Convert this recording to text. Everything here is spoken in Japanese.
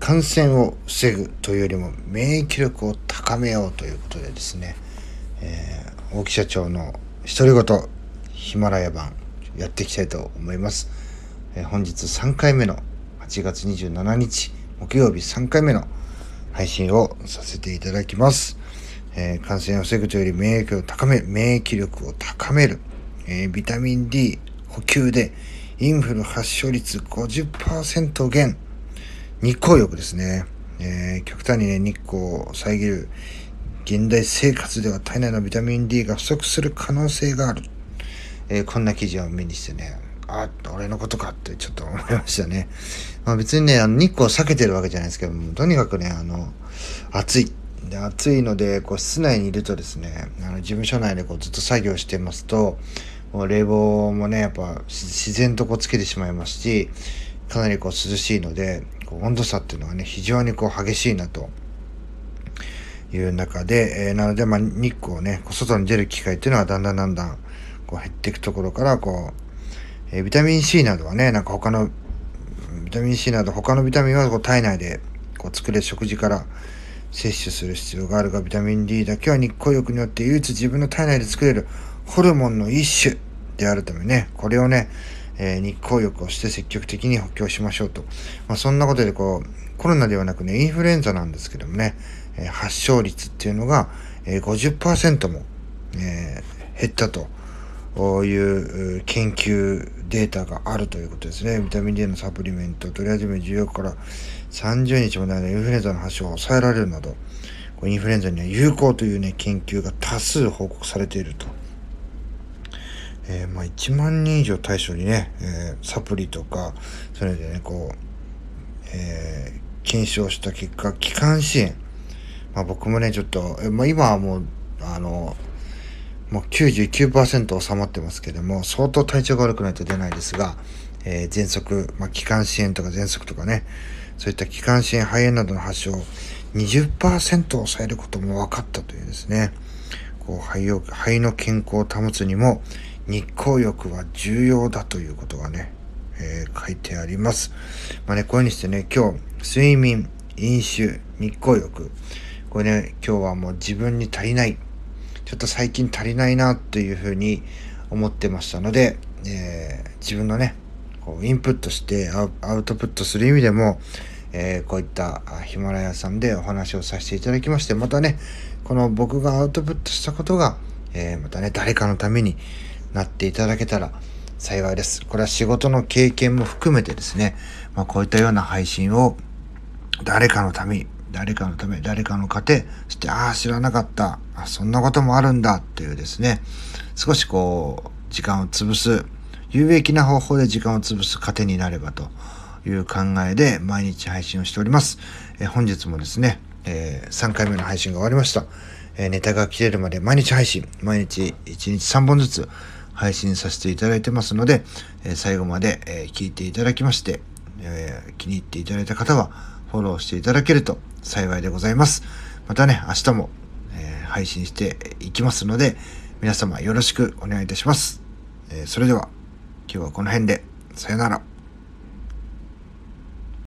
感染を防ぐというよりも免疫力を高めようということでですね、えー、大木社長の独り言ヒマラヤ版やっていきたいと思います、えー、本日3回目の8月27日木曜日3回目の配信をさせていただきます、えー、感染を防ぐというより免疫力を高め免疫力を高める、えビタミン D 補給でインフル発症率50%減。日光浴ですね。えー、極端にね、日光を遮る現代生活では体内のビタミン D が不足する可能性がある。えー、こんな記事を目にしてね、あ、俺のことかってちょっと思いましたね。まあ別にね、あの日光を避けてるわけじゃないですけども、とにかくね、あの、暑い。で暑いので、こう室内にいるとですね、あの事務所内でこうずっと作業してますと、もう冷房もね、やっぱ自然とこうつけてしまいますし、かなりこう涼しいので、こう温度差っていうのがね、非常にこう激しいなという中で、えー、なので、まあ、日光をね、外に出る機会っていうのはだんだんだんだんこう減っていくところから、こう、えー、ビタミン C などはね、なんか他の、ビタミン C など他のビタミンはこう体内でこう作れる食事から摂取する必要があるが、ビタミン D だけは日光浴によって唯一自分の体内で作れるホルモンの一種であるためね、これをね、えー、日光浴をして積極的に補強しましょうと。まあ、そんなことでこう、コロナではなくね、インフルエンザなんですけどもね、えー、発症率っていうのが、えー、50%も、えー、減ったという研究データがあるということですね。ビタミン D のサプリメント取り始め14日から30日までのインフルエンザの発症を抑えられるなど、インフルエンザには有効というね、研究が多数報告されていると。えー、まあ、1万人以上対象にね、えー、サプリとか、それでね、こう、えー、検証した結果、気管支炎。まあ、僕もね、ちょっと、えまあ、今はもう、あの、もう99%収まってますけども、相当体調が悪くないと出ないですが、えー、喘息、まあ、気管支炎とか喘息とかね、そういった気管支炎、肺炎などの発症を20%抑えることも分かったというですね、こう肺を肺の健康を保つにも日光浴は重要だということがね、えー、書いてあります。まあね、こういううにしてね、今日、睡眠、飲酒、日光浴、これね、今日はもう自分に足りない、ちょっと最近足りないなというふうに思ってましたので、えー、自分のね、こうインプットしてアウトプットする意味でも、えー、こういったヒマラヤさんでお話をさせていただきまして、またね、この僕がアウトプットしたことが、えー、またね、誰かのために、なっていただけたら幸いです。これは仕事の経験も含めてですね、まあ、こういったような配信を誰かのために、誰かのため、誰かの家庭、そして、ああ、知らなかった。あそんなこともあるんだっていうですね、少しこう、時間を潰す、有益な方法で時間を潰す糧になればという考えで毎日配信をしております。え本日もですね、えー、3回目の配信が終わりました。えー、ネタが切れるまで毎日配信、毎日1日3本ずつ配信させていただいてますので、え最後まで、え聞いていただきまして、え気に入っていただいた方はフォローしていただけると幸いでございます。またね、明日も、え配信していきますので、皆様よろしくお願いいたします。えそれでは、今日はこの辺で、さよなら。